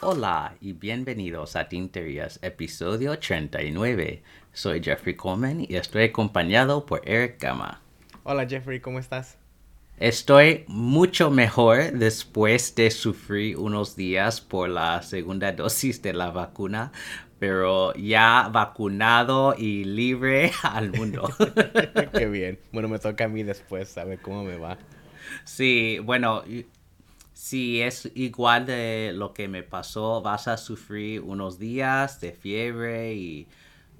Hola y bienvenidos a Tinterías, episodio 39. Soy Jeffrey Coleman y estoy acompañado por Eric Gama. Hola Jeffrey, ¿cómo estás? Estoy mucho mejor después de sufrir unos días por la segunda dosis de la vacuna, pero ya vacunado y libre al mundo. Qué bien. Bueno, me toca a mí después, a ver cómo me va. Sí, bueno, si es igual de lo que me pasó, vas a sufrir unos días de fiebre y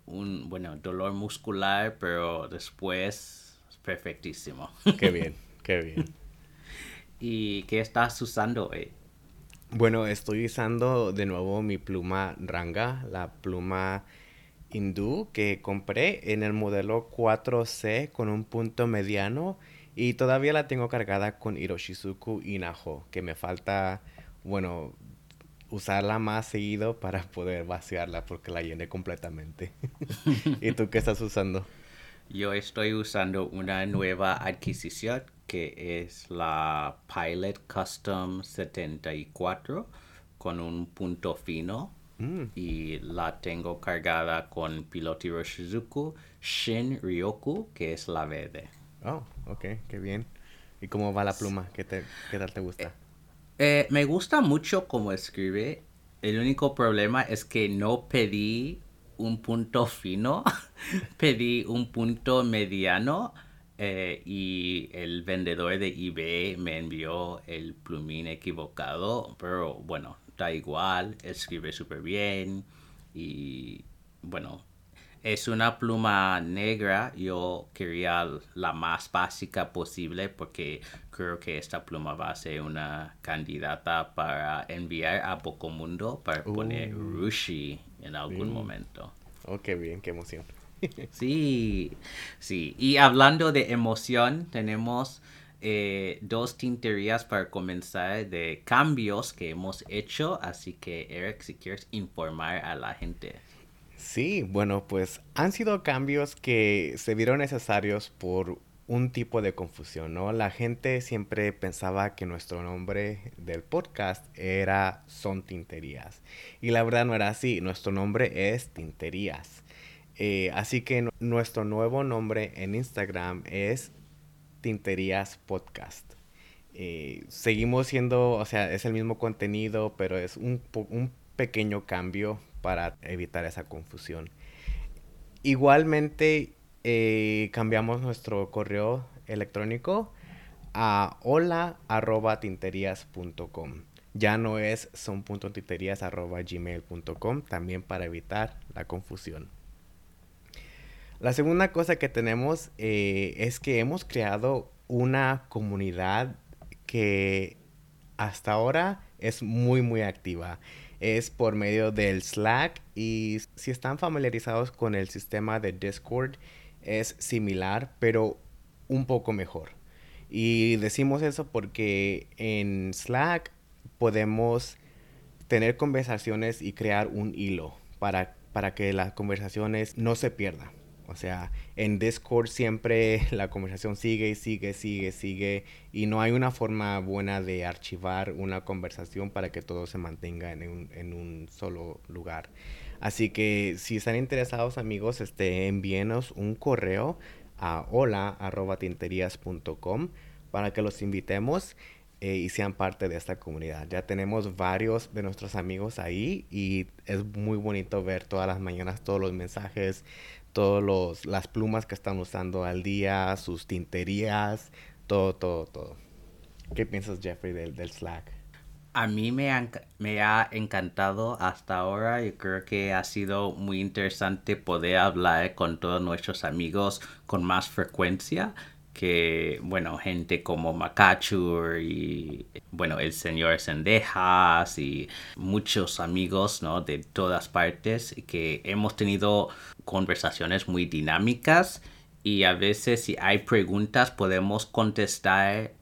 un, bueno, dolor muscular, pero después perfectísimo. Qué bien. Qué bien. ¿Y qué estás usando hoy? Bueno, estoy usando de nuevo mi pluma Ranga, la pluma hindú que compré en el modelo 4C con un punto mediano y todavía la tengo cargada con Hiroshizuku Inaho, que me falta, bueno, usarla más seguido para poder vaciarla porque la llené completamente. ¿Y tú qué estás usando? Yo estoy usando una nueva adquisición que es la Pilot Custom 74 con un punto fino mm. y la tengo cargada con Piloti Roshizuku Shin Ryoku que es la verde. Oh, ok, qué bien. ¿Y cómo va la pluma? ¿Qué, te, qué tal te gusta? Eh, eh, me gusta mucho cómo escribe. El único problema es que no pedí un punto fino, pedí un punto mediano eh, y el vendedor de eBay me envió el plumín equivocado, pero bueno, da igual, escribe súper bien y bueno, es una pluma negra, yo quería la más básica posible porque creo que esta pluma va a ser una candidata para enviar a Bocomundo para poner uh. Rushi en algún momento. Oh, qué bien, qué emoción. Sí, sí. Y hablando de emoción, tenemos eh, dos tinterías para comenzar de cambios que hemos hecho. Así que, Eric, si quieres informar a la gente. Sí, bueno, pues han sido cambios que se vieron necesarios por un tipo de confusión, ¿no? La gente siempre pensaba que nuestro nombre del podcast era Son Tinterías. Y la verdad no era así, nuestro nombre es Tinterías. Eh, así que nuestro nuevo nombre en Instagram es Tinterías Podcast. Eh, seguimos siendo, o sea, es el mismo contenido, pero es un, pequeño cambio para evitar esa confusión. Igualmente, eh, cambiamos nuestro correo electrónico a hola.tinterías.com. Ya no es son.tinterías.gmail.com, también para evitar la confusión. La segunda cosa que tenemos eh, es que hemos creado una comunidad que hasta ahora es muy muy activa. Es por medio del Slack y si están familiarizados con el sistema de Discord es similar pero un poco mejor. Y decimos eso porque en Slack podemos tener conversaciones y crear un hilo para, para que las conversaciones no se pierdan. O sea, en Discord siempre la conversación sigue y sigue, sigue, sigue y no hay una forma buena de archivar una conversación para que todo se mantenga en un, en un solo lugar. Así que si están interesados amigos, este, envíenos un correo a hola.tinterías.com para que los invitemos eh, y sean parte de esta comunidad. Ya tenemos varios de nuestros amigos ahí y es muy bonito ver todas las mañanas todos los mensajes todas las plumas que están usando al día, sus tinterías, todo, todo, todo. ¿Qué piensas, Jeffrey, del, del Slack? A mí me, me ha encantado hasta ahora. y creo que ha sido muy interesante poder hablar con todos nuestros amigos con más frecuencia que, bueno, gente como Makachur y, bueno, el señor Sendejas y muchos amigos, ¿no? De todas partes que hemos tenido conversaciones muy dinámicas y a veces si hay preguntas podemos contestar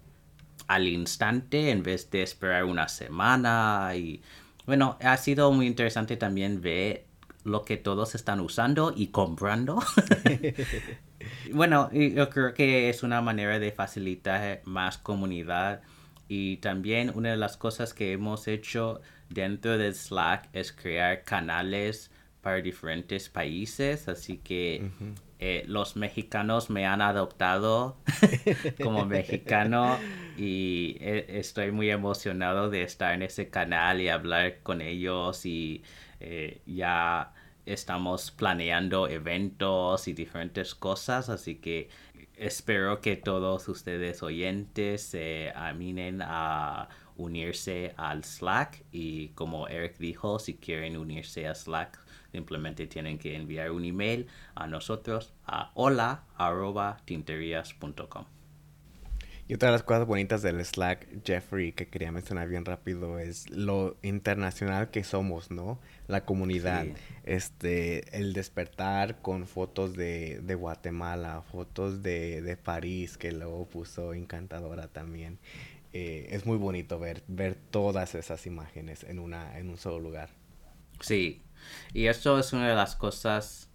al instante en vez de esperar una semana y bueno, ha sido muy interesante también ver lo que todos están usando y comprando. Bueno, yo creo que es una manera de facilitar más comunidad. Y también una de las cosas que hemos hecho dentro de Slack es crear canales para diferentes países, así que eh, los mexicanos me han adoptado como mexicano y eh, estoy muy emocionado de estar en ese canal y hablar con ellos y eh, ya estamos planeando eventos y diferentes cosas, así que espero que todos ustedes oyentes se aminen a unirse al Slack y como Eric dijo, si quieren unirse a Slack, simplemente tienen que enviar un email a nosotros a hola.tinterías.com. Y otra de las cosas bonitas del Slack, Jeffrey, que quería mencionar bien rápido, es lo internacional que somos, ¿no? La comunidad. Este, el despertar con fotos de, Guatemala, fotos de, de, París, que luego puso encantadora también. Eh, es muy bonito ver, ver todas esas imágenes en, una, en un solo lugar. Sí, y esto es una de las cosas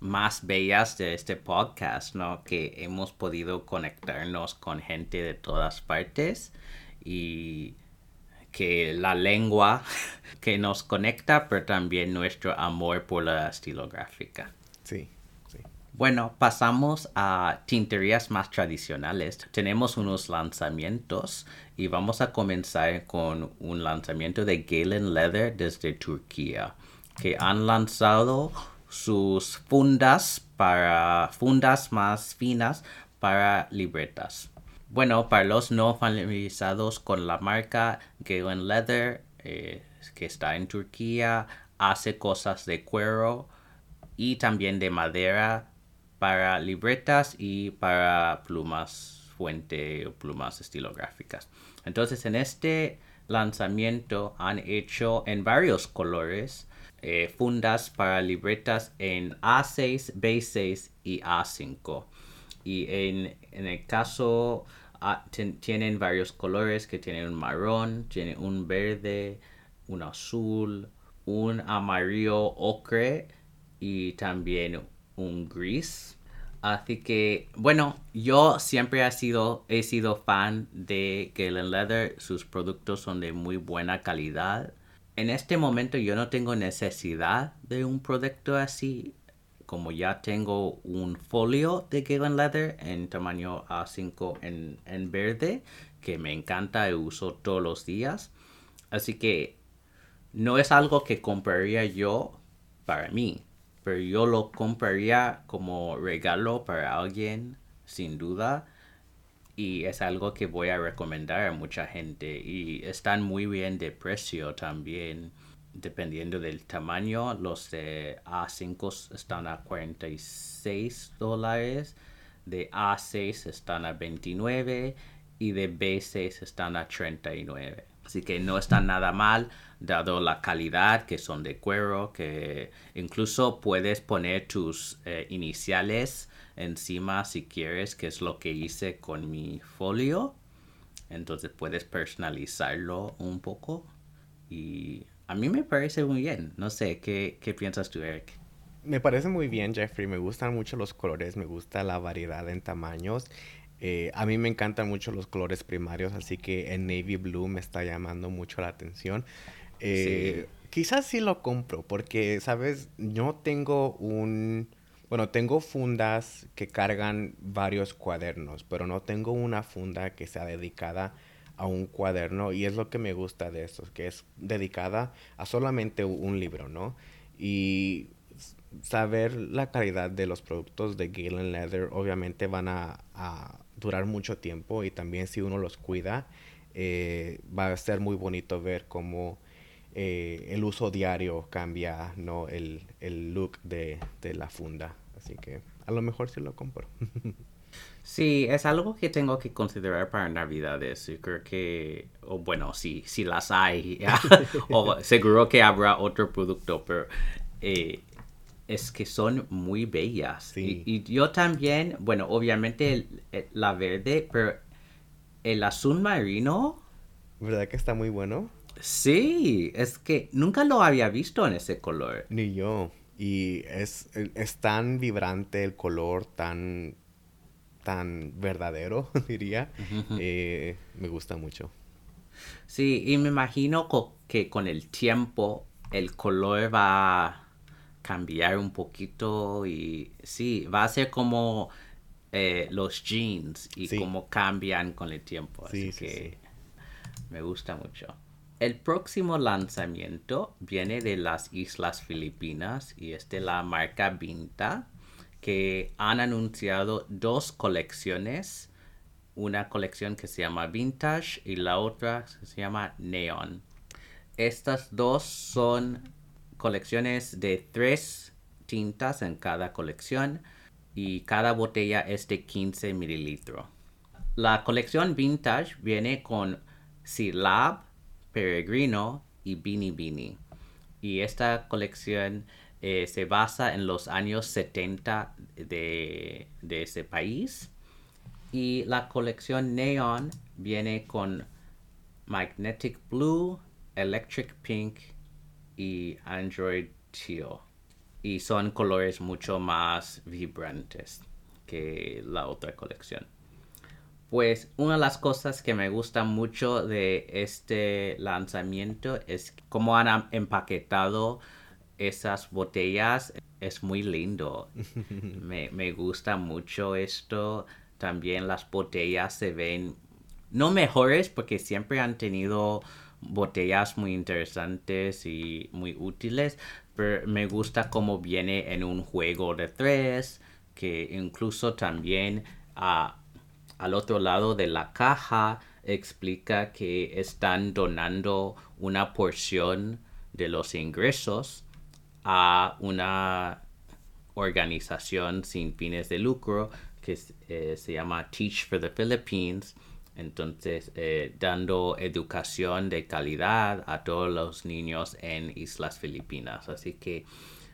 más bellas de este podcast, ¿no? Que hemos podido conectarnos con gente de todas partes y que la lengua que nos conecta, pero también nuestro amor por la estilográfica. Sí, sí. Bueno, pasamos a tinterías más tradicionales. Tenemos unos lanzamientos y vamos a comenzar con un lanzamiento de Galen Leather desde Turquía, que han lanzado sus fundas para fundas más finas para libretas. Bueno, para los no familiarizados con la marca Galen Leather, eh, que está en Turquía, hace cosas de cuero y también de madera para libretas y para plumas fuente o plumas estilográficas. Entonces, en este lanzamiento han hecho en varios colores eh, fundas para libretas en A6, B6 y A5. Y en, el caso ah, tienen varios colores que tienen un marrón, tienen un verde, un azul, un amarillo ocre y también un gris. Así que, bueno, yo siempre he sido, he sido fan de Galen Leather. Sus productos son de muy buena calidad en este momento yo no tengo necesidad de un producto así, como ya tengo un folio de Galen Leather en tamaño A5 en, verde, que me encanta y uso todos los días. Así que no es algo que compraría yo para mí, pero yo lo compraría como regalo para alguien, sin duda y es algo que voy a recomendar a mucha gente. Y están muy bien de precio también dependiendo del tamaño. Los de A5 están a 46 dólares de A6 están a 29 y de B6 están a 39 así que no está nada mal dado la calidad que son de cuero que incluso puedes poner tus eh, iniciales encima si quieres, que es lo que hice con mi folio. Entonces puedes personalizarlo un poco y a mí me parece muy bien. No sé, ¿qué, qué piensas tú, Eric? Me parece muy bien, Jeffrey. Me gustan mucho los colores, me gusta la variedad en tamaños. Eh, a mí me encantan mucho los colores primarios, así que el navy blue me está llamando mucho la atención. Eh, quizás sí lo compro, porque, ¿sabes? Yo tengo un bueno, tengo fundas que cargan varios cuadernos, pero no tengo una funda que sea dedicada a un cuaderno y es lo que me gusta de estos, que es dedicada a solamente un libro, ¿no? Y saber la calidad de los productos de Galen Leather obviamente van a, durar mucho tiempo y también si uno los cuida eh, va a ser muy bonito ver cómo eh, el uso diario cambia ¿no? el, look de, la funda. Así que a lo mejor sí lo compro. Sí, es algo que tengo que considerar para Navidades. Yo creo que, o bueno, sí, sí las hay, o seguro que habrá otro producto, pero eh, es que son muy bellas. Y, yo también, bueno, obviamente la verde, pero el azul marino. ¿Verdad que está muy bueno? Sí, es que nunca lo había visto en ese color. Ni yo. Y es, es tan vibrante el color, tan, tan verdadero, diría, eh, me gusta mucho. Sí, y me imagino que con el tiempo el color va a cambiar un poquito y sí, va a ser como eh, los jeans y cómo cambian con el tiempo. Así que me gusta mucho. El próximo lanzamiento viene de las Islas Filipinas y es de la marca Vinta que han anunciado dos colecciones. Una colección que se llama Vintage y la otra se llama Neon. Estas dos son colecciones de tres tintas en cada colección y cada botella es de 15 mililitros. La colección Vintage viene con Silab, Peregrino y Bini Bini. Y esta colección eh, se basa en los años 70 de, ese país. Y la colección Neon viene con Magnetic Blue, Electric Pink y Android Teal. Y son colores mucho más vibrantes que la otra colección. Pues una de las cosas que me gusta mucho de este lanzamiento es cómo han empaquetado esas botellas es muy lindo. me, gusta mucho esto. También las botellas se ven no mejores porque siempre han tenido botellas muy interesantes y muy útiles, pero me gusta cómo viene en un juego de tres, que incluso también al otro lado de la caja explica que están donando una porción de los ingresos a una organización sin fines de lucro que eh, se llama Teach for the Philippines. Entonces, eh, dando educación de calidad a todos los niños en Islas Filipinas. Así que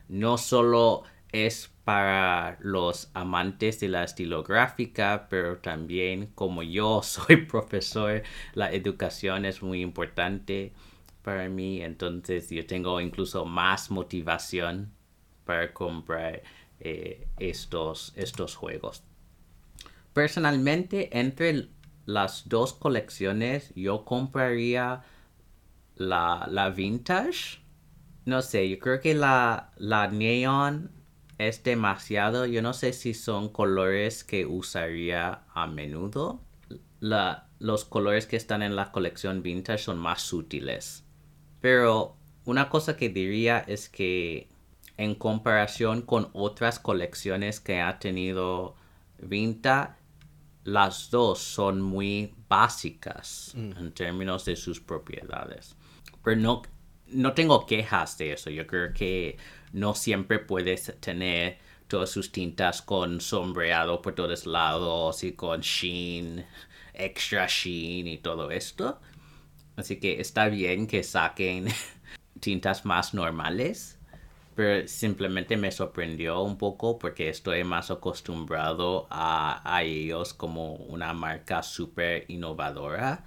no solo es para los amantes de la estilográfica, pero también como yo soy profesor, la educación es muy importante para mí, entonces yo tengo incluso más motivación para comprar eh, estos, estos juegos. Personalmente, entre las dos colecciones, yo compraría la, la vintage. No sé, yo creo que la, la neon es demasiado. Yo no sé si son colores que usaría a menudo. La, los colores que están en la colección vintage son más sutiles. Pero una cosa que diría es que en comparación con otras colecciones que ha tenido Vinta, las dos son muy básicas mm. en términos de sus propiedades. Pero no, no tengo quejas de eso. Yo creo que no siempre puedes tener todas sus tintas con sombreado por todos lados y con sheen, extra sheen y todo esto. Así que está bien que saquen tintas más normales, pero simplemente me sorprendió un poco porque estoy más acostumbrado a, ellos como una marca súper innovadora.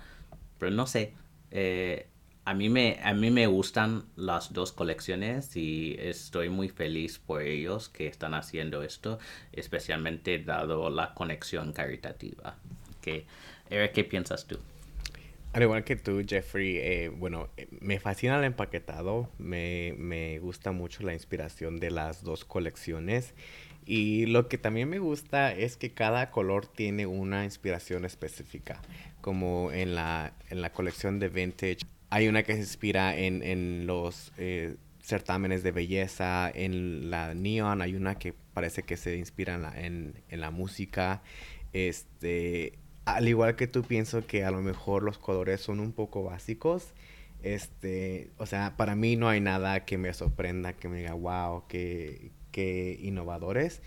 Pero no sé, eh, a, mí me, a mí me gustan las dos colecciones y estoy muy feliz por ellos que están haciendo esto, especialmente dado la conexión caritativa. ¿Qué, ¿qué piensas tú? Al igual que tú, Jeffrey, eh, bueno, eh, me fascina el empaquetado, me, me, gusta mucho la inspiración de las dos colecciones y lo que también me gusta es que cada color tiene una inspiración específica, como en la, en la colección de Vintage hay una que se inspira en, en los eh, certámenes de belleza, en la Neon hay una que parece que se inspira en la, en, la música, este al igual que tú pienso que a lo mejor los colores son un poco básicos. Este, o sea, para mí no hay nada que me sorprenda, que me diga, wow, qué, qué innovadores.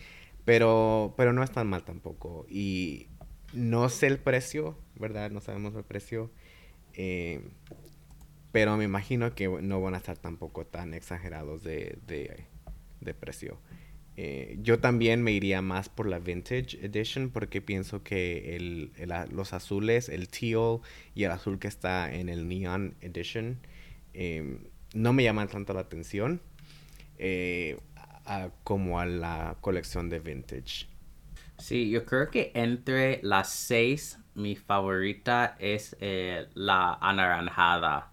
Pero, pero no es tan mal tampoco. Y no sé el precio, ¿verdad? No sabemos el precio. Eh, pero me imagino que no van a estar tampoco tan exagerados de, de, de precio. Eh, yo también me iría más por la Vintage Edition porque pienso que el, los azules, el teal y el azul que está en el Neon Edition em, no me llaman tanto la atención eh, como a la colección de Vintage. Sí, Sí, yo creo que entre las seis, mi favorita es eh, la anaranjada.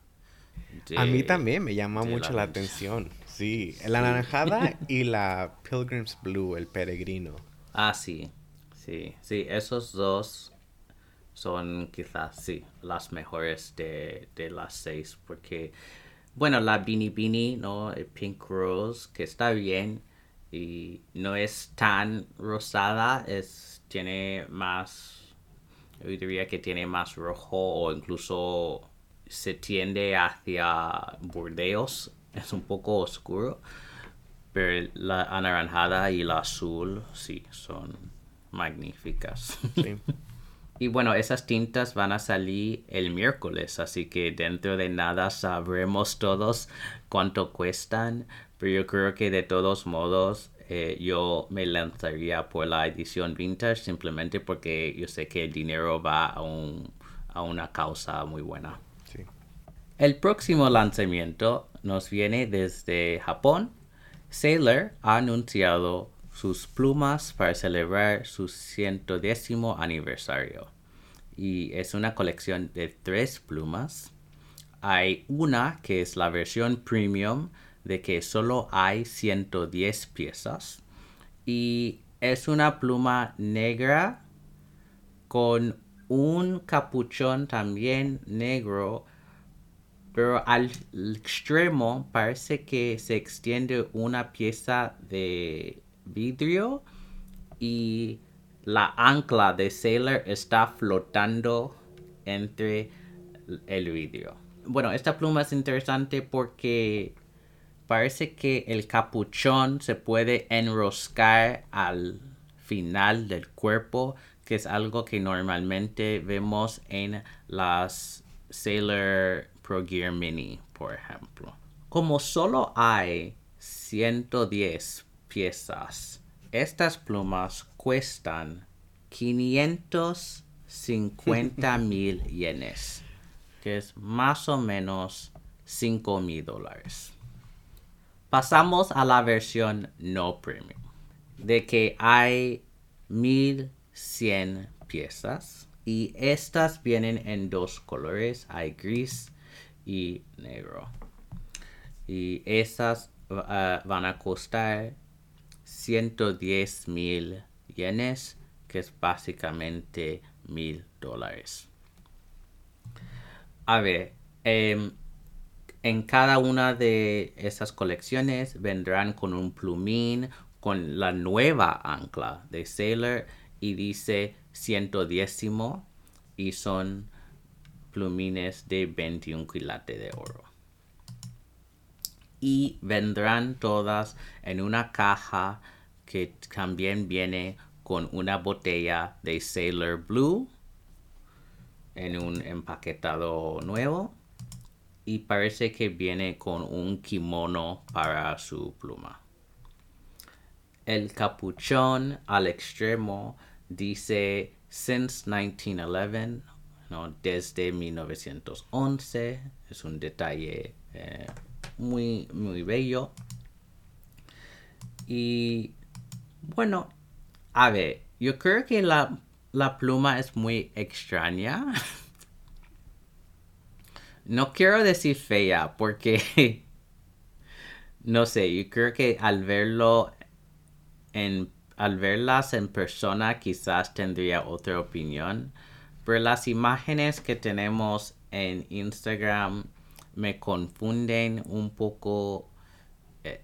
A mí también me llama mucho la atención. Sí, la anaranjada y la Pilgrim's Blue, el peregrino. Ah, sí, sí, sí, esos dos son quizás, sí, las mejores de, de las seis, porque, bueno, la Beanie Beanie, ¿no? El Pink Rose, que está bien y no es tan rosada, es, tiene más, yo diría que tiene más rojo o incluso se tiende hacia burdeos, es un poco oscuro. Pero la anaranjada y la azul, sí, son magníficas. Sí. y bueno, esas tintas van a salir el miércoles, así que dentro de nada sabremos todos cuánto cuestan. Pero yo creo que de todos modos eh, yo me lanzaría por la edición vintage simplemente porque yo sé que el dinero va a, un- a una causa muy buena. El próximo lanzamiento nos viene desde Japón. Sailor ha anunciado sus plumas para celebrar su 110 aniversario. Y es una colección de tres plumas. Hay una que es la versión premium de que solo hay 110 piezas. Y es una pluma negra con un capuchón también negro pero al extremo parece que se extiende una pieza de vidrio y la ancla de Sailor está flotando entre el vidrio. Bueno, esta pluma es interesante porque parece que el capuchón se puede enroscar al final del cuerpo, que es algo que normalmente vemos en las Sailor Pro Gear Mini, por ejemplo. Como solo hay 110 piezas, estas plumas cuestan 550 mil yenes, que es más o menos 5 mil dólares. Pasamos a la versión no premium, de que hay 1100 piezas y estas vienen en dos colores, hay gris y negro. Y estas ah, van a costar 110 mil yenes, que es básicamente mil dólares. A ver, em, en cada una de esas colecciones vendrán con un plumín con la nueva ancla de Sailor y dice 110 y son de 21 quilates de oro. Y vendrán todas en una caja que también viene con una botella de Sailor Blue en un empaquetado nuevo y parece que viene con un kimono para su pluma. El capuchón al extremo dice since 1911, ¿no? desde 1911. Es un detalle eh, muy, muy bello. Y bueno, a ver, yo creo que la, la pluma es muy extraña. No quiero decir fea porque no sé, yo creo que al verlo en al verlas en persona quizás tendría otra opinión, pero las imágenes que tenemos en Instagram me confunden un poco eh,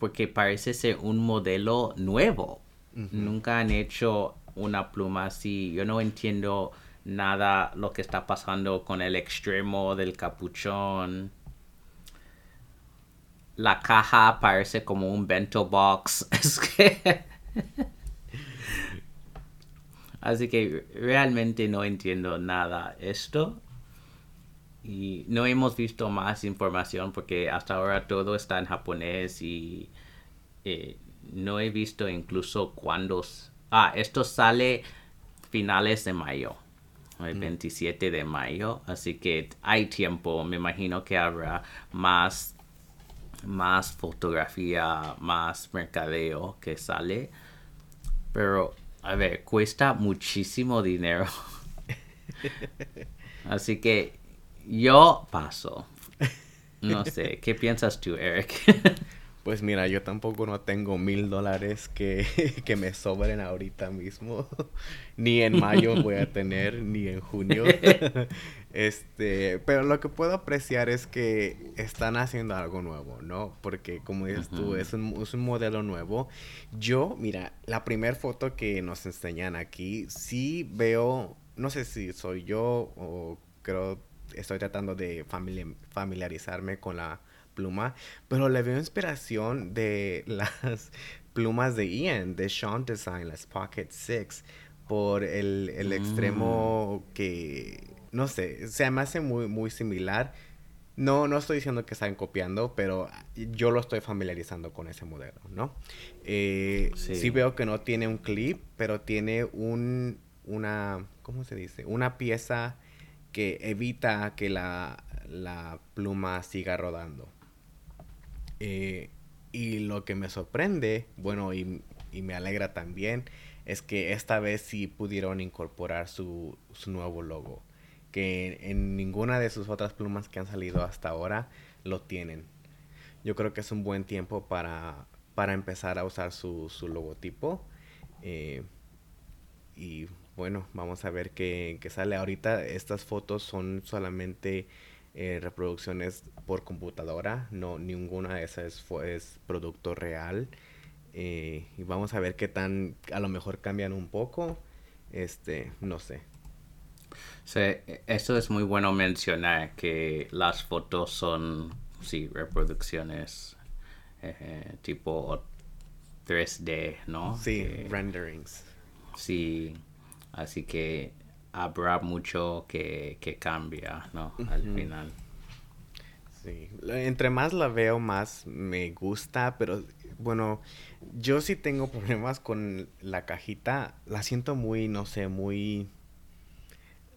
porque parece ser un modelo nuevo. Nunca han hecho una pluma así. Yo no entiendo nada lo que está pasando con el extremo del capuchón. La caja parece como un bento box. Es que... Así que realmente no entiendo nada esto. Y no hemos visto más información porque hasta ahora todo está en japonés y eh, no he visto incluso cuándo... Ah, esto sale finales de mayo, el 27 de mayo, así que hay tiempo, me imagino que habrá más, más fotografía, más mercadeo que sale. Pero A ver, cuesta muchísimo dinero. Así que yo paso. No sé, ¿qué piensas tú, Eric? Pues mira, yo tampoco no tengo mil dólares que, que, me sobren ahorita mismo. ni en mayo voy a tener, ni en junio. este, pero lo que puedo apreciar es que están haciendo algo nuevo, ¿no? Porque como dices tú, es un, es un modelo nuevo. Yo, mira, la primera foto que nos enseñan aquí, sí veo, no sé si soy yo o creo, estoy tratando de familiarizarme con la pluma, pero le veo inspiración de las plumas de Ian, de Sean Design, las Pocket Six, por el, el extremo mm. que, no sé, se me hace muy, muy similar. No, no estoy diciendo que están copiando, pero yo lo estoy familiarizando con ese modelo, ¿no? Eh, sí. veo que no tiene un clip, pero tiene un, una, ¿cómo se dice? Una pieza que evita que la, la pluma siga rodando. Eh, y lo que me sorprende, bueno, y, me alegra también, es que esta vez sí pudieron incorporar su, nuevo logo. Que en ninguna de sus otras plumas que han salido hasta ahora lo tienen. Yo creo que es un buen tiempo para, para empezar a usar su, logotipo. Eh, y bueno, vamos a ver qué, qué, sale. Ahorita estas fotos son solamente eh, reproducciones por computadora, no ninguna de esas fue, es producto real. Eh, y vamos a ver qué tan, a lo mejor cambian un poco, este, no sé. Sí, eso es muy bueno mencionar, que las fotos son, sí, reproducciones eh, tipo 3D, ¿no? Sí, renderings. Sí, así que habrá mucho que, cambia, ¿no? Al final. Sí, entre más la veo, más me gusta, pero bueno, yo sí tengo problemas con la cajita, la siento muy, no sé, muy,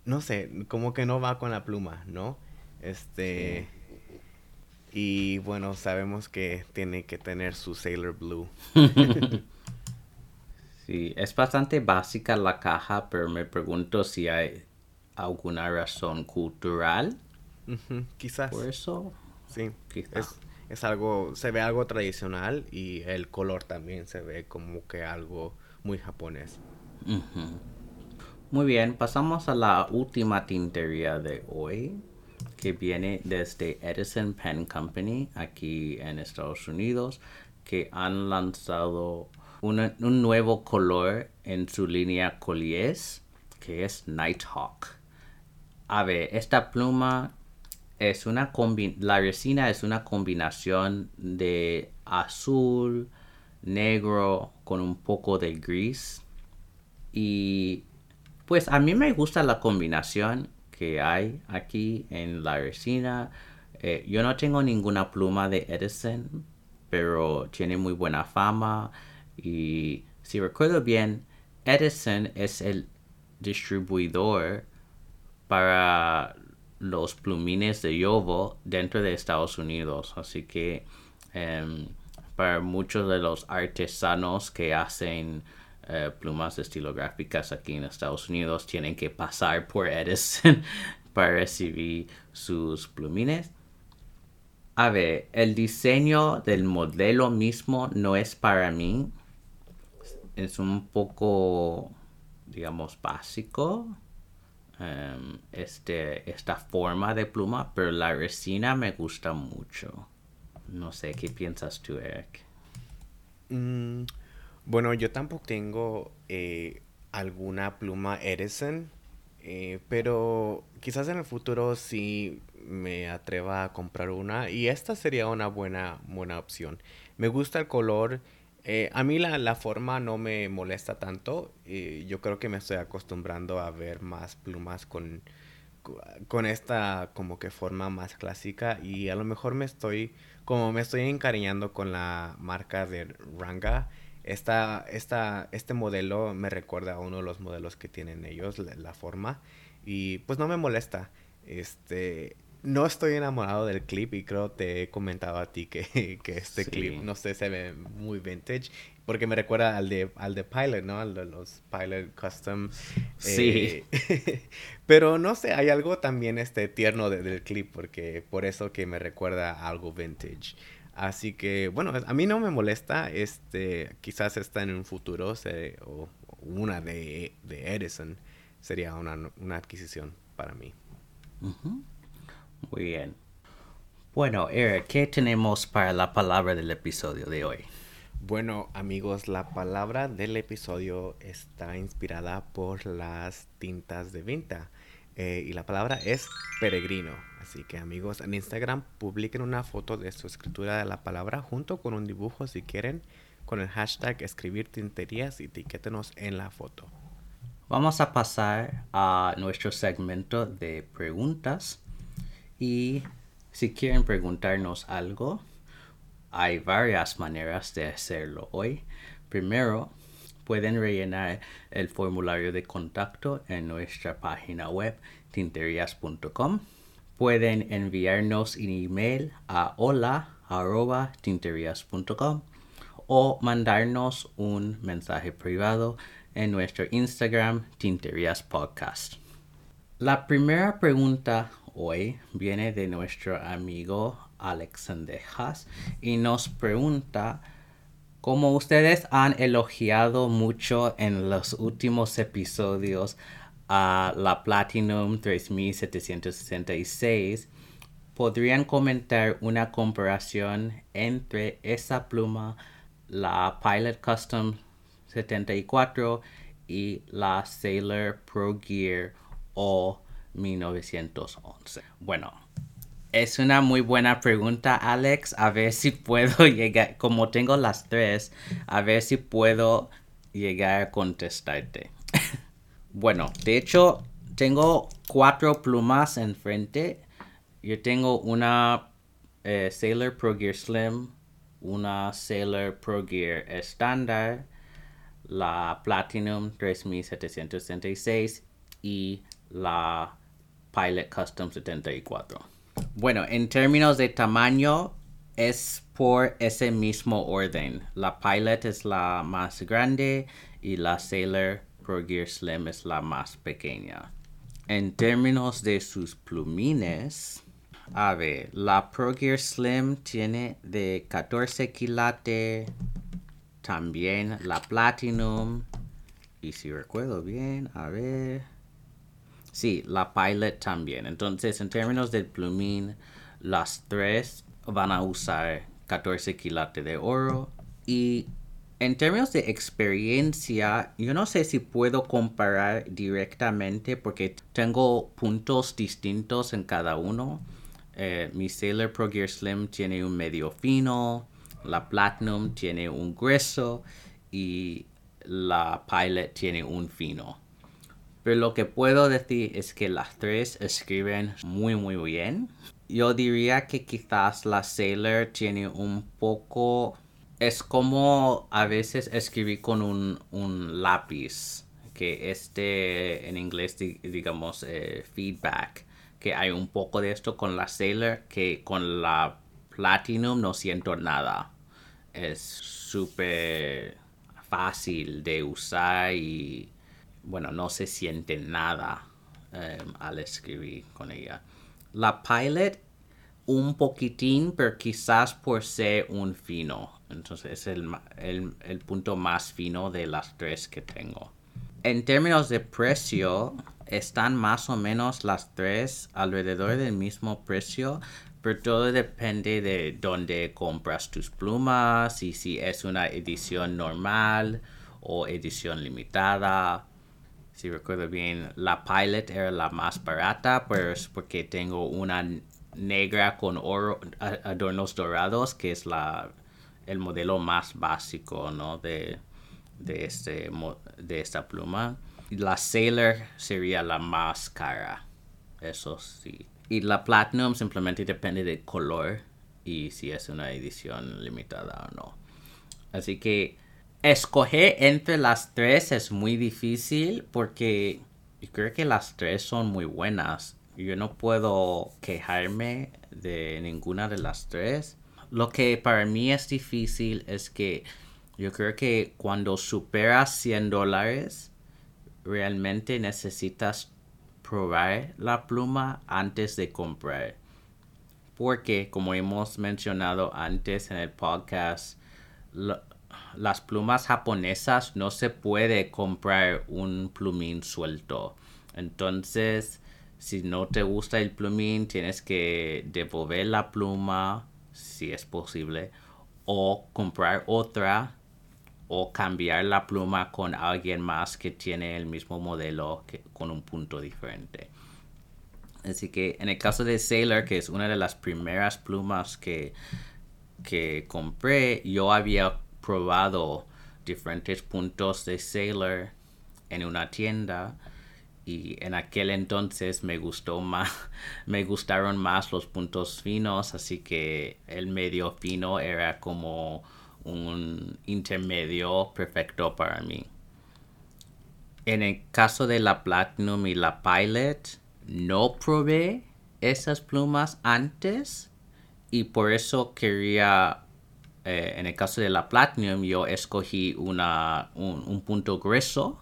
no sé, como que no va con la pluma, ¿no? Este, y bueno, sabemos que tiene que tener su Sailor Blue. Sí, es bastante básica la caja, pero me pregunto si hay alguna razón cultural. Quizás. Por eso. Sí, es, es, algo, se ve algo tradicional y el color también se ve como que algo muy japonés. Muy bien, pasamos a la última tintería de hoy, que viene desde Edison Pen Company, aquí en Estados Unidos, que han lanzado un nuevo color en su línea Colliers, que es Nighthawk. A ver, esta pluma es una la resina es una combinación de azul, negro con un poco de gris. Y pues a mí me gusta la combinación que hay aquí en la resina. Eh, yo no tengo ninguna pluma de Edison, pero tiene muy buena fama. Y si recuerdo bien, Edison es el distribuidor para los plumines de Yovo dentro de Estados Unidos. Así que em, para muchos de los artesanos que hacen eh, plumas estilográficas aquí en Estados Unidos tienen que pasar por Edison para recibir sus plumines. A ver, el diseño del modelo mismo no es para mí es un poco, digamos, básico. Em, este, esta forma de pluma, pero la resina me gusta mucho. No sé, ¿qué piensas tú, Eric? Mm, bueno, yo tampoco tengo eh, alguna pluma Edison, eh, pero quizás en el futuro sí me atreva a comprar una y esta sería una buena, buena opción. Me gusta el color eh, a mí la, forma no me molesta tanto. y yo creo que me estoy acostumbrando a ver más plumas con, con esta como que forma más clásica y a lo mejor me estoy como me estoy encariñando con la marca de Ranga. Esta, esta, este modelo me recuerda a uno de los modelos que tienen ellos, la, forma, y pues no me molesta. Este, no estoy enamorado del clip y creo te he comentado a ti que, que este Sí. clip, no sé, se ve muy vintage. Porque me recuerda al de, al de Pilot, ¿no? Al de los Pilot Custom. Sí. eh, pero no sé, hay algo también este tierno de- del clip porque por eso que me recuerda a algo vintage. Así que, bueno, a mí no me molesta. Este, quizás está en un futuro se- o una de, de Edison sería una, una adquisición para mí. Muy bien. Bueno, Eric, ¿qué tenemos para la palabra del episodio de hoy? Bueno, amigos, la palabra del episodio está inspirada por las tintas de Vinta. eh, y la palabra es peregrino. Así que amigos, en Instagram publiquen una foto de su escritura de la palabra junto con un dibujo si quieren con el hashtag escribir tinterías y etiquétenos en la foto. Vamos a pasar a nuestro segmento de preguntas. Y si quieren preguntarnos algo, hay varias maneras de hacerlo hoy. Primero, pueden rellenar el formulario de contacto en nuestra página web tinterías.com. Pueden enviarnos un email a hola@tinterías.com o mandarnos un mensaje privado en nuestro Instagram Tinterías Podcast. La primera pregunta hoy viene de nuestro amigo Alex Sendejas y nos pregunta como ustedes han elogiado mucho en los últimos episodios a la Platinum 3766, podrían comentar una comparación entre esa pluma, la Pilot Custom 74 y la Sailor Pro Gear o 1911. Bueno, es una muy buena pregunta, Alex. A ver si puedo llegar, como tengo las tres, a ver si puedo llegar a contestarte. bueno, de hecho, tengo cuatro plumas enfrente. Yo tengo una eh, Sailor Pro Gear Slim, una Sailor Pro Gear estándar, la Platinum 3766 y la Pilot Custom 74. Bueno, en términos de tamaño es por ese mismo orden. La Pilot es la más grande y la Sailor Pro Gear Slim es la más pequeña. En términos de sus plumines, a ver, la Pro Gear Slim tiene de 14 quilates, también la Platinum, y si recuerdo bien, a ver, Sí, la Pilot también. Entonces, en términos del plumín, las tres van a usar 14 quilates de oro. Y en términos de experiencia, yo no sé si puedo comparar directamente porque tengo puntos distintos en cada uno. Eh, mi Sailor Pro Gear Slim tiene un medio fino, la Platinum tiene un grueso y la Pilot tiene un fino. Pero lo que puedo decir es que las tres escriben muy muy bien. Yo diría que quizás la Sailor tiene un poco... Es como a veces escribir con un, un lápiz. Que este en inglés di- digamos eh, feedback. Que hay un poco de esto con la Sailor que con la Platinum no siento nada. Es súper fácil de usar y bueno, no se siente nada em, al escribir con ella. La Pilot, un poquitín, pero quizás por ser un fino. Entonces es el, el- el punto más fino de las tres que tengo. En términos de precio, están más o menos las tres alrededor del mismo precio, pero todo depende de dónde compras tus plumas y si es una edición normal o edición limitada. Si recuerdo bien, la Pilot era la más barata, pero es porque tengo una negra con oro, adornos dorados, que es la, el modelo más básico, ¿no? De, de, este, de esta pluma. La Sailor sería la más cara, eso sí. Y la Platinum simplemente depende del color y si es una edición limitada o no. Así que escoger entre las tres es muy difícil porque yo creo que las tres son muy buenas. yo no puedo quejarme de ninguna de las tres. Lo que para mí es difícil es que yo creo que cuando superas 100 dólares, realmente necesitas probar la pluma antes de comprar. Porque, como hemos mencionado antes en el podcast, las plumas japonesas no se puede comprar un plumín suelto. Entonces, si no te gusta el plumín, tienes que devolver la pluma, si es posible, o comprar otra o cambiar la pluma con alguien más que tiene el mismo modelo que, con un punto diferente. Así que en el caso de Sailor, que es una de las primeras plumas que, que compré, yo había probado diferentes puntos de Sailor en una tienda y en aquel entonces me gustó más me gustaron más los puntos finos así que el medio fino era como un intermedio perfecto para mí. En el caso de la Platinum y la Pilot no probé esas plumas antes y por eso quería eh, en el caso de la Platinum yo escogí una, un punto grueso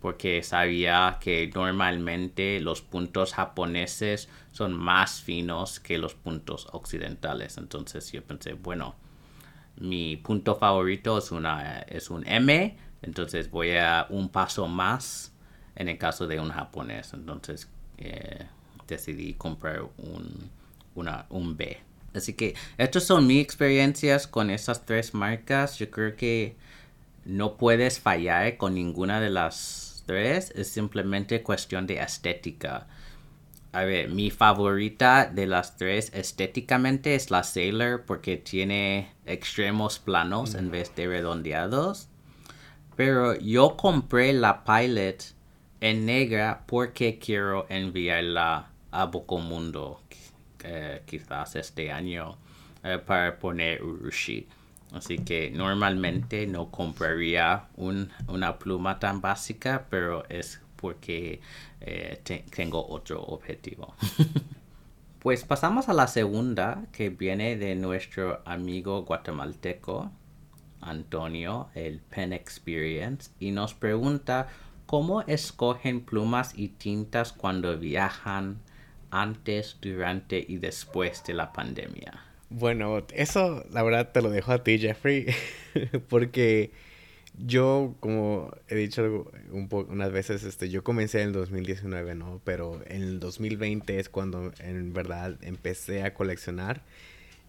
porque sabía que normalmente los puntos japoneses son más finos que los puntos occidentales. Entonces yo pensé, bueno, mi punto favorito es, una, es un M, entonces voy a un paso más en el caso de un japonés. Entonces eh, decidí comprar un, una, un B. Así que estas son mis experiencias con esas tres marcas. Yo creo que no puedes fallar con ninguna de las es simplemente cuestión de estética. A ver, mi favorita de las tres estéticamente es la Sailor porque tiene extremos planos en vez de redondeados. Pero yo compré la Pilot en negra porque quiero enviarla a Bocomundo quizás este año eh, para poner Urushi. Así que normalmente no compraría una pluma tan básica, pero es porque eh, tengo otro objetivo. pues pasamos a la segunda, que viene de nuestro amigo guatemalteco, Antonio, el Pen Experience, y nos pregunta cómo escogen plumas y tintas cuando viajan antes, durante y después de la pandemia. Bueno, eso la verdad te lo dejo a ti, Jeffrey, porque yo, como he dicho un unas veces, este, yo comencé en el 2019, ¿no? Pero en el 2020 es cuando en verdad empecé a coleccionar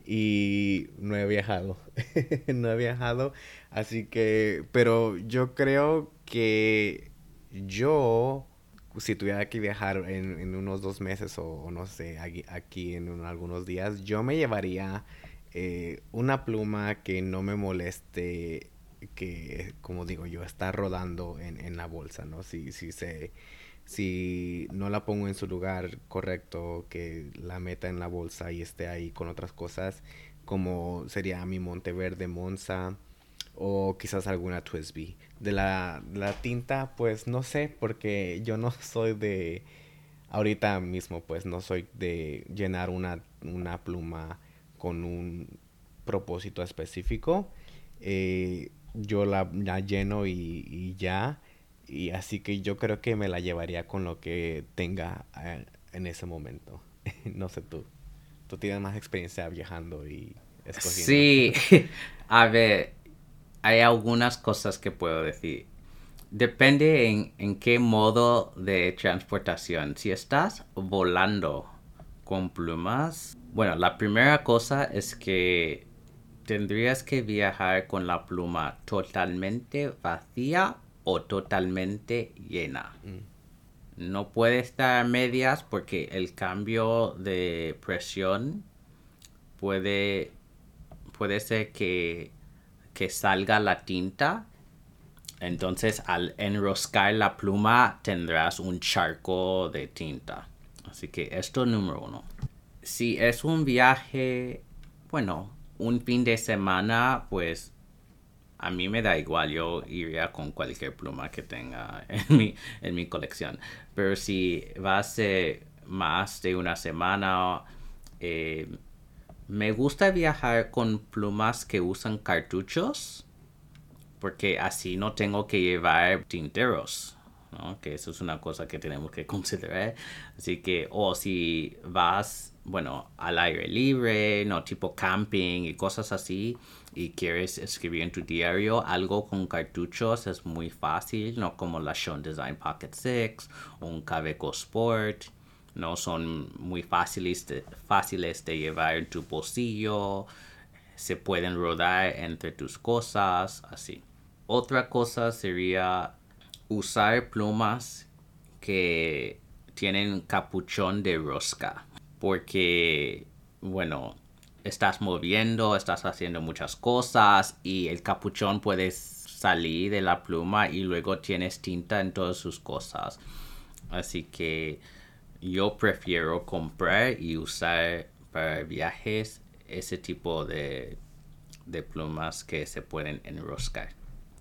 y no he viajado, no he viajado, así que, pero yo creo que yo si tuviera que viajar en, unos dos meses o, no sé, aquí, en algunos días, yo me llevaría eh, una pluma que no me moleste, que, como digo yo, está rodando en, la bolsa, ¿no? Si, si, se, si no la pongo en su lugar correcto, que la meta en la bolsa y esté ahí con otras cosas, como sería mi Monteverde Monza o quizás alguna Twisby. De la, la tinta, pues no sé, porque yo no soy de, ahorita mismo, pues no soy de llenar una, una pluma con un propósito específico. Eh, yo la, lleno y, ya. Y así que yo creo que me la llevaría con lo que tenga eh, en ese momento. no sé tú. Tú tienes más experiencia viajando y escogiendo. Sí, a ver, hay algunas cosas que puedo decir. Depende en, qué modo de transportación. Si estás volando con plumas, bueno, la primera cosa es que tendrías que viajar con la pluma totalmente vacía o totalmente llena. Mm. No puede estar a medias porque el cambio de presión puede, puede ser que que salga la tinta. Entonces al enroscar la pluma tendrás un charco de tinta. Así que esto número uno. Si es un viaje, bueno, un fin de semana, pues a mí me da igual, yo iría con cualquier pluma que tenga en mi, en mi colección. Pero si va a ser más de una semana. Eh, me gusta viajar con plumas que usan cartuchos porque así no tengo que llevar tinteros. Que eso es una cosa que tenemos que considerar. Así que, o si vas, bueno, al aire libre, no tipo camping y cosas así, y quieres escribir en tu diario algo con cartuchos, es muy fácil, no como la Sean Design Pocket 6 o un Caveco Sport. No son muy fáciles de, fáciles de llevar en tu bolsillo, se pueden rodar entre tus cosas, así. Otra cosa sería usar plumas que tienen capuchón de rosca. Porque, bueno, estás moviendo, estás haciendo muchas cosas y el capuchón puede salir de la pluma y luego tienes tinta en todas sus cosas. Así que yo prefiero comprar y usar para viajes ese tipo de, de plumas que se pueden enroscar.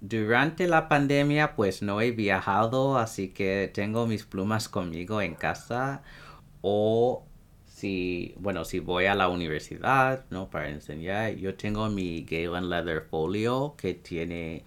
Durante la pandemia pues no he viajado, así que tengo mis plumas conmigo en casa o si, bueno, si voy a la universidad, ¿no? Para enseñar, yo tengo mi Galen Leather Folio que tiene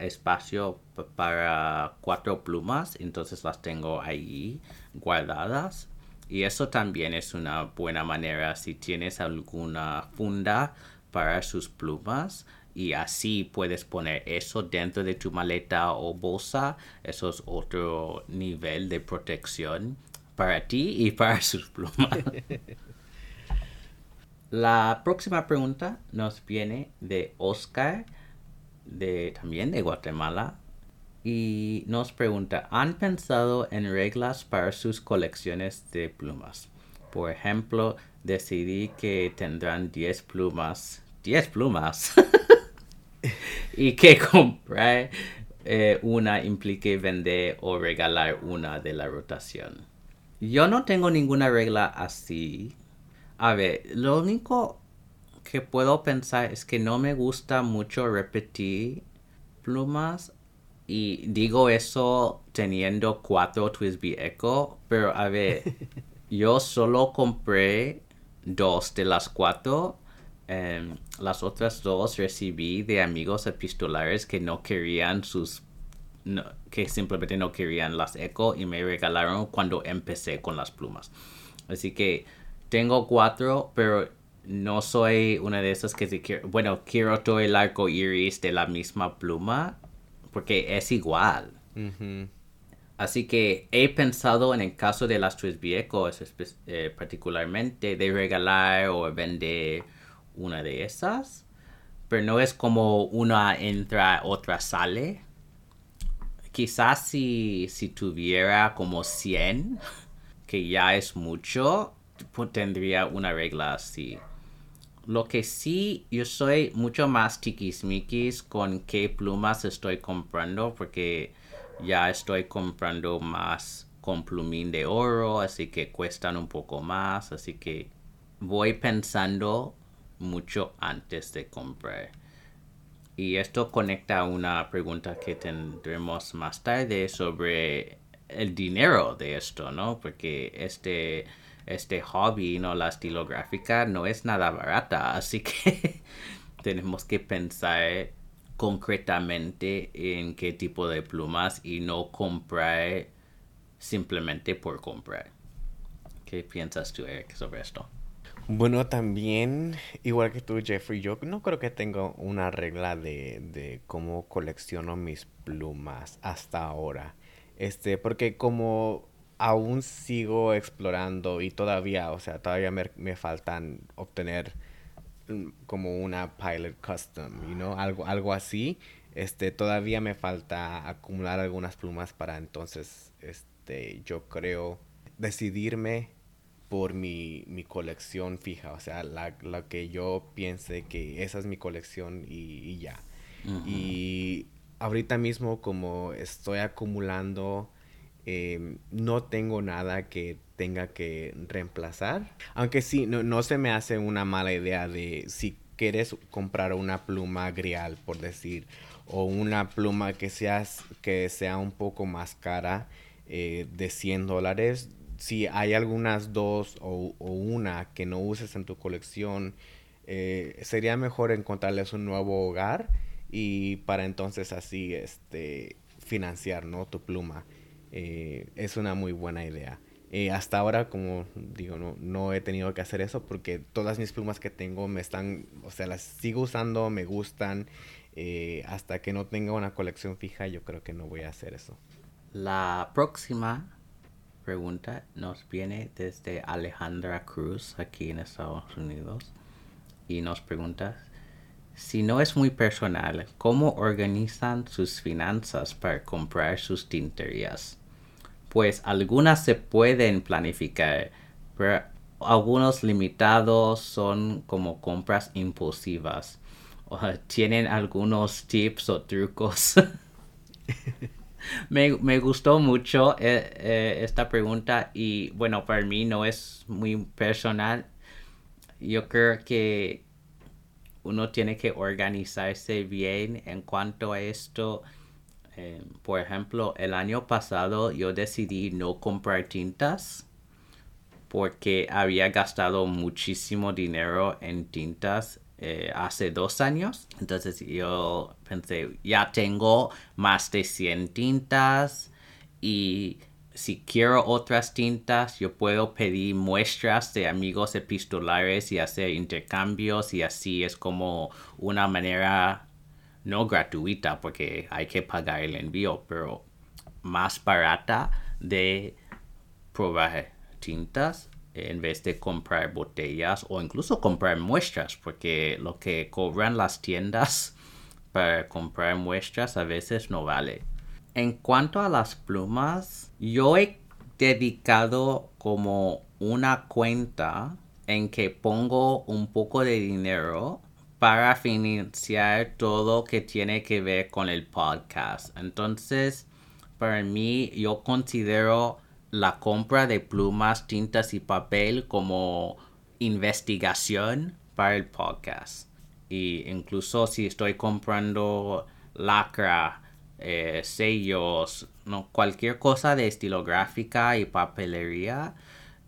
espacio para cuatro plumas, entonces las tengo ahí guardadas. Y eso también es una buena manera si tienes alguna funda para sus plumas y así puedes poner eso dentro de tu maleta o bolsa. Eso es otro nivel de protección para ti y para sus plumas. La próxima pregunta nos viene de Oscar, también de Guatemala, y nos pregunta, ¿han pensado en reglas para sus colecciones de plumas? Por ejemplo, decidí que tendrán 10 plumas. 10 plumas. y que comprar eh, una implique vender o regalar una de la rotación. Yo no tengo ninguna regla así. A ver, lo único que puedo pensar es que no me gusta mucho repetir plumas. Y digo eso teniendo cuatro Twisby Echo. Pero a ver, yo solo compré dos de las cuatro Em, las otras dos recibí de amigos epistolares que no querían sus que simplemente no querían las eco y me regalaron cuando empecé con las plumas. Así que tengo cuatro, pero no soy una de esas que si quiero, bueno, quiero todo el arco iris de la misma pluma porque es igual. Así que he pensado en el caso de las tres viejos, eh, particularmente de regalar o vender una de esas. Pero no es como una entra, otra sale. Quizás si, si tuviera como 100, que ya es mucho, tendría una regla así. Lo que sí, yo soy mucho más tiquismiquis con qué plumas estoy comprando, porque ya estoy comprando más con plumín de oro, así que cuestan un poco más, así que voy pensando mucho antes de comprar. Y esto conecta a una pregunta que tendremos más tarde sobre el dinero de esto, ¿no? Porque este, este hobby, ¿no? La estilográfica no es nada barata, así que tenemos que pensar concretamente en qué tipo de plumas y no comprar simplemente por comprar. ¿Qué piensas tú, Eric, sobre esto? Bueno, también, igual que tú, Jeffrey, yo no creo que tengo una regla de, de cómo colecciono mis plumas hasta ahora. Este, porque como aún sigo explorando y todavía, o sea, todavía me, me faltan obtener mm, como una pilot custom, you know, algo, algo así. Este, todavía me falta acumular algunas plumas para entonces, este, yo creo decidirme por mi, mi colección fija, o sea, la, la, que yo piense que esa es mi colección y, ya. Y ahorita mismo como estoy acumulando, em, no tengo nada que tenga que reemplazar. Aunque sí, no, no se me hace una mala idea de si quieres comprar una pluma grial, por decir, o una pluma que, que sea un poco más cara, eh, de 100 dólares, si hay algunas dos o, una que no uses en tu colección, eh, sería mejor encontrarles un nuevo hogar y para entonces así este, financiar ¿no? tu pluma. Eh, es una muy buena idea. Eh, hasta ahora, como digo, no, no he tenido que hacer eso porque todas mis plumas que tengo me están, o sea, las sigo usando, me gustan. hasta que no tenga una colección fija, yo creo que no voy a hacer eso. La próxima pregunta nos viene desde Alejandra Cruz aquí en Estados Unidos y nos pregunta si no es muy personal, ¿cómo organizan sus finanzas para comprar sus tinterías? Pues algunas se pueden planificar, pero algunos limitados son como compras impulsivas. Tienen algunos tips o trucos. me, gustó mucho eh, eh, esta pregunta y bueno, para mí no es muy personal. Yo creo que uno tiene que organizarse bien en cuanto a esto. Eh, por ejemplo, el año pasado yo decidí no comprar tintas porque había gastado muchísimo dinero en tintas eh, hace dos años. Entonces yo pensé, ya tengo más de 100 tintas y si quiero otras tintas, yo puedo pedir muestras de amigos epistolares y hacer intercambios y así es como una manera no gratuita porque hay que pagar el envío, pero más barata de probar tintas en vez de comprar botellas o incluso comprar muestras, porque lo que cobran las tiendas para comprar muestras a veces no vale. En cuanto a las plumas, yo he dedicado como una cuenta en que pongo un poco de dinero para financiar todo que tiene que ver con el podcast. Entonces, para mí, yo considero la compra de plumas, tintas y papel como investigación para el podcast. Y incluso si estoy comprando lacra, eh, sellos, no, cualquier cosa de estilográfica y papelería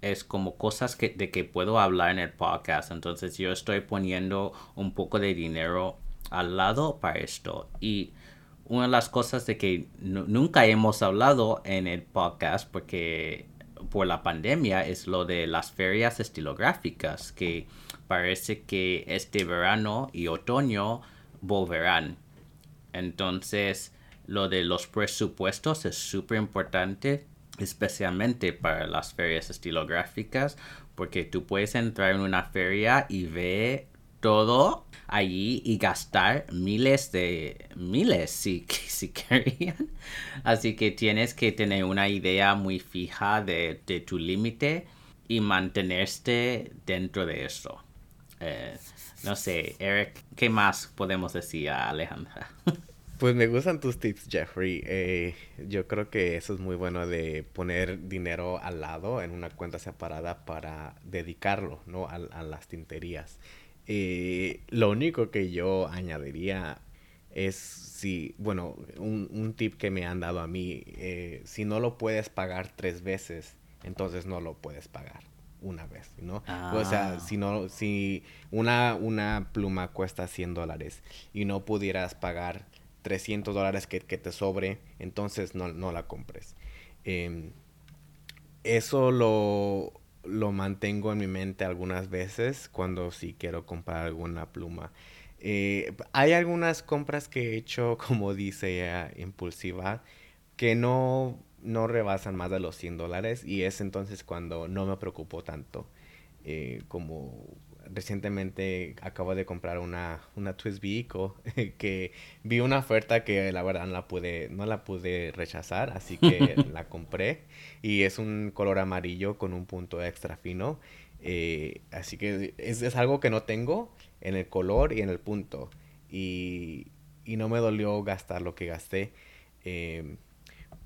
es como cosas que, de que puedo hablar en el podcast. Entonces yo estoy poniendo un poco de dinero al lado para esto. Y una de las cosas de que nunca hemos hablado en el podcast porque por la pandemia es lo de las ferias estilográficas que parece que este verano y otoño volverán. Entonces, lo de los presupuestos es súper importante, especialmente para las ferias estilográficas, porque tú puedes entrar en una feria y ver todo allí y gastar miles de miles si, si querían. Así que tienes que tener una idea muy fija de, tu límite y mantenerte dentro de eso. Eh, no sé, Eric, ¿qué más podemos decir a Alejandra? Pues me gustan tus tips, Jeffrey. Eh, yo creo que eso es muy bueno de poner dinero al lado en una cuenta separada para dedicarlo, ¿no? A, a las tinterías. Eh, lo único que yo añadiría es si, bueno, un, tip que me han dado a mí, eh, si no lo puedes pagar tres veces, entonces no lo puedes pagar una vez, ¿no? O sea, ah. si no, si una, una pluma cuesta 100 dólares y no pudieras pagar 300 dólares que, te sobre, entonces no, no la compres. Em, eso lo, lo mantengo en mi mente algunas veces cuando sí quiero comprar alguna pluma. Eh, hay algunas compras que he hecho, como dice impulsiva, que no, no rebasan más de los 100 dólares y es entonces cuando no me preocupo tanto. Eh, como recientemente acabo de comprar una, una Twist Vehicle que vi una oferta que la verdad no la pude, no la pude rechazar, así que la compré y es un color amarillo con un punto extra fino. Eh, así que es, es, algo que no tengo en el color y en el punto. Y, y no me dolió gastar lo que gasté. Eh,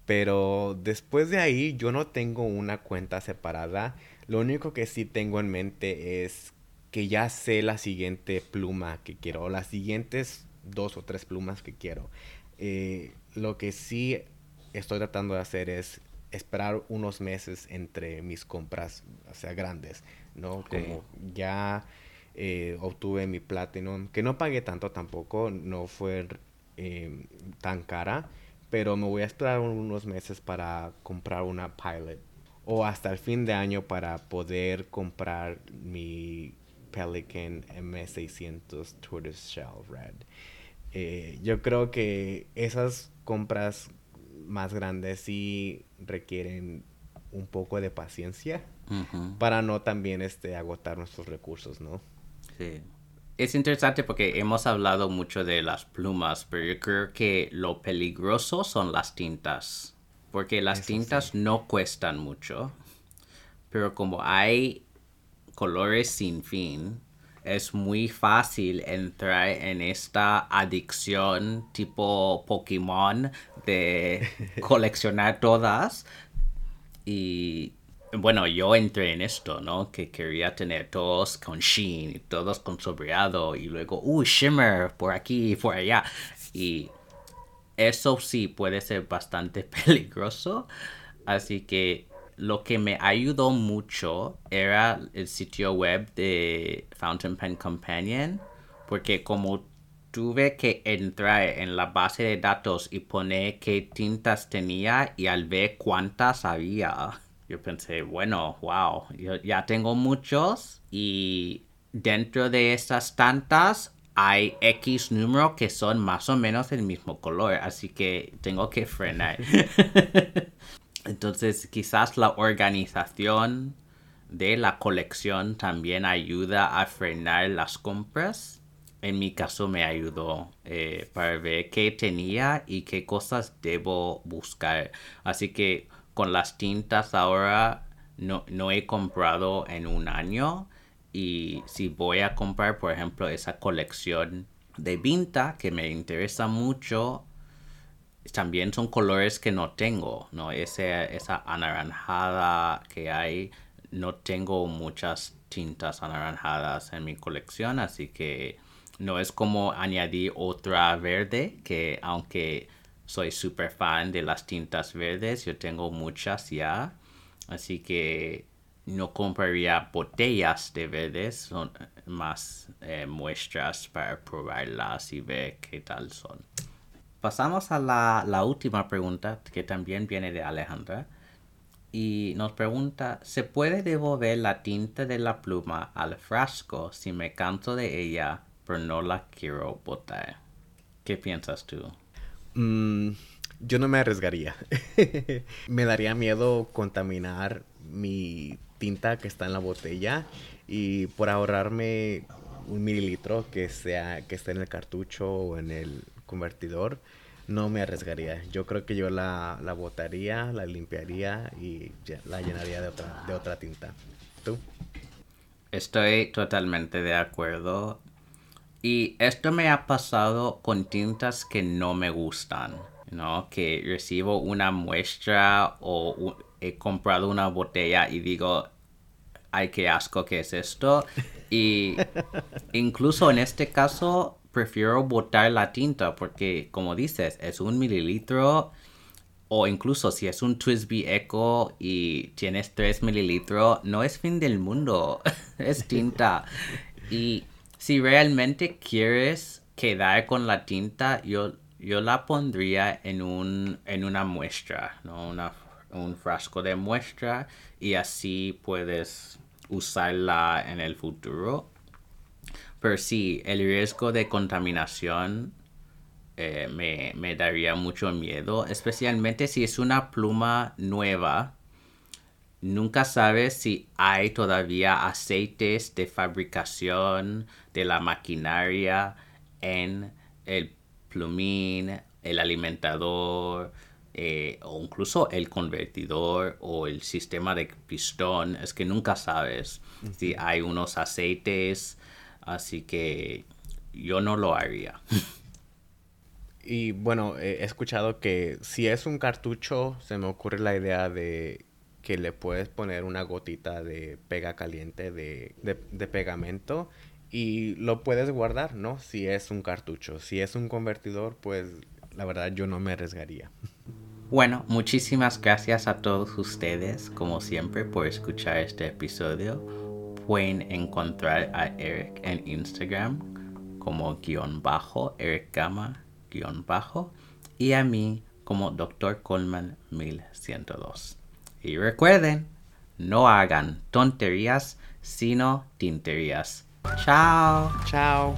pero después de ahí yo no tengo una cuenta separada. Lo único que sí tengo en mente es que ya sé la siguiente pluma que quiero, o las siguientes dos o tres plumas que quiero. Eh, lo que sí estoy tratando de hacer es esperar unos meses entre mis compras, o sea, grandes, ¿no? Como ya eh, obtuve mi Platinum, que no pagué tanto tampoco, no fue eh, tan cara, pero me voy a esperar unos meses para comprar una Pilot o hasta el fin de año para poder comprar mi Pelican M600 Tortoiseshell Red. Eh, yo creo que esas compras más grandes sí requieren un poco de paciencia para no también este, agotar nuestros recursos, ¿no? Sí. Es interesante porque hemos hablado mucho de las plumas, pero yo creo que lo peligroso son las tintas. Porque las tintas no cuestan mucho, pero como hay colores sin fin, es muy fácil entrar en esta adicción tipo Pokémon de coleccionar todas. Y bueno, yo entré en esto, ¿no? Que quería tener todos con sheen y todos con sobreado y luego, uh, shimmer por aquí y por allá. Y eso sí puede ser bastante peligroso. Así que lo que me ayudó mucho era el sitio web de Fountain Pen Companion, porque como tuve que entrar en la base de datos y poner qué tintas tenía y al ver cuántas había, yo pensé, bueno, wow, yo ya tengo muchos y dentro de esas tantas hay X número que son más o menos el mismo color, así que tengo que frenar. Entonces quizás la organización de la colección también ayuda a frenar las compras. En mi caso me ayudó eh, para ver qué tenía y qué cosas debo buscar. Así que con las tintas ahora no, no he comprado en un año. Y si voy a comprar, por ejemplo, esa colección de Vinta que me interesa mucho, también son colores que no tengo, ¿no? Ese, esa anaranjada que hay, no tengo muchas tintas anaranjadas en mi colección, así que no es como añadir otra verde, que aunque soy súper fan de las tintas verdes, yo tengo muchas ya, así que no compraría botellas de verdes, son más eh, muestras para probarlas y ver qué tal son. Pasamos a la, última pregunta, que también viene de Alejandra. Y nos pregunta, ¿se puede devolver la tinta de la pluma al frasco si me canto de ella, pero no la quiero botar? ¿Qué piensas tú? Mm, yo no me arriesgaría. me daría miedo contaminar mi tinta que está en la botella y por ahorrarme un mililitro que sea que esté en el cartucho o en el convertidor, no me arriesgaría. Yo creo que yo la, la botaría, la limpiaría y la llenaría de otra, de otra tinta. ¿Tú? Estoy totalmente de acuerdo. Y esto me ha pasado con tintas que no me gustan, ¿no? Que recibo una muestra o he comprado una botella y digo, ay, qué asco que es esto. Y incluso en este caso prefiero botar la tinta porque, como dices, es un mililitro o incluso si es un Twisby Echo y tienes 3 mililitros, no es fin del mundo, es tinta. Y si realmente quieres quedar con la tinta, yo, yo la pondría en, un, en una muestra, ¿no? Una, un frasco de muestra y así puedes usarla en el futuro pero sí, el riesgo de contaminación eh, me, daría mucho miedo, especialmente si es una pluma nueva. Nunca sabes si hay todavía aceites de fabricación de la maquinaria en el plumín, el alimentador, eh, o incluso el convertidor o el sistema de pistón. Es que nunca sabes si hay unos aceites Así que yo no lo haría. Y bueno, he escuchado que si es un cartucho, se me ocurre la idea de que le puedes poner una gotita de pega caliente de, de, pegamento y lo puedes guardar, ¿no? Si es un cartucho. Si es un convertidor, pues la verdad yo no me arriesgaría. Bueno, muchísimas gracias a todos ustedes, como siempre, por escuchar este episodio. Pueden encontrar a Eric en Instagram como guion bajo, Eric Gama guion bajo, y a mí como Dr. Coleman 1102. Y recuerden, no hagan tonterías, sino tinterías. Chao. Chao.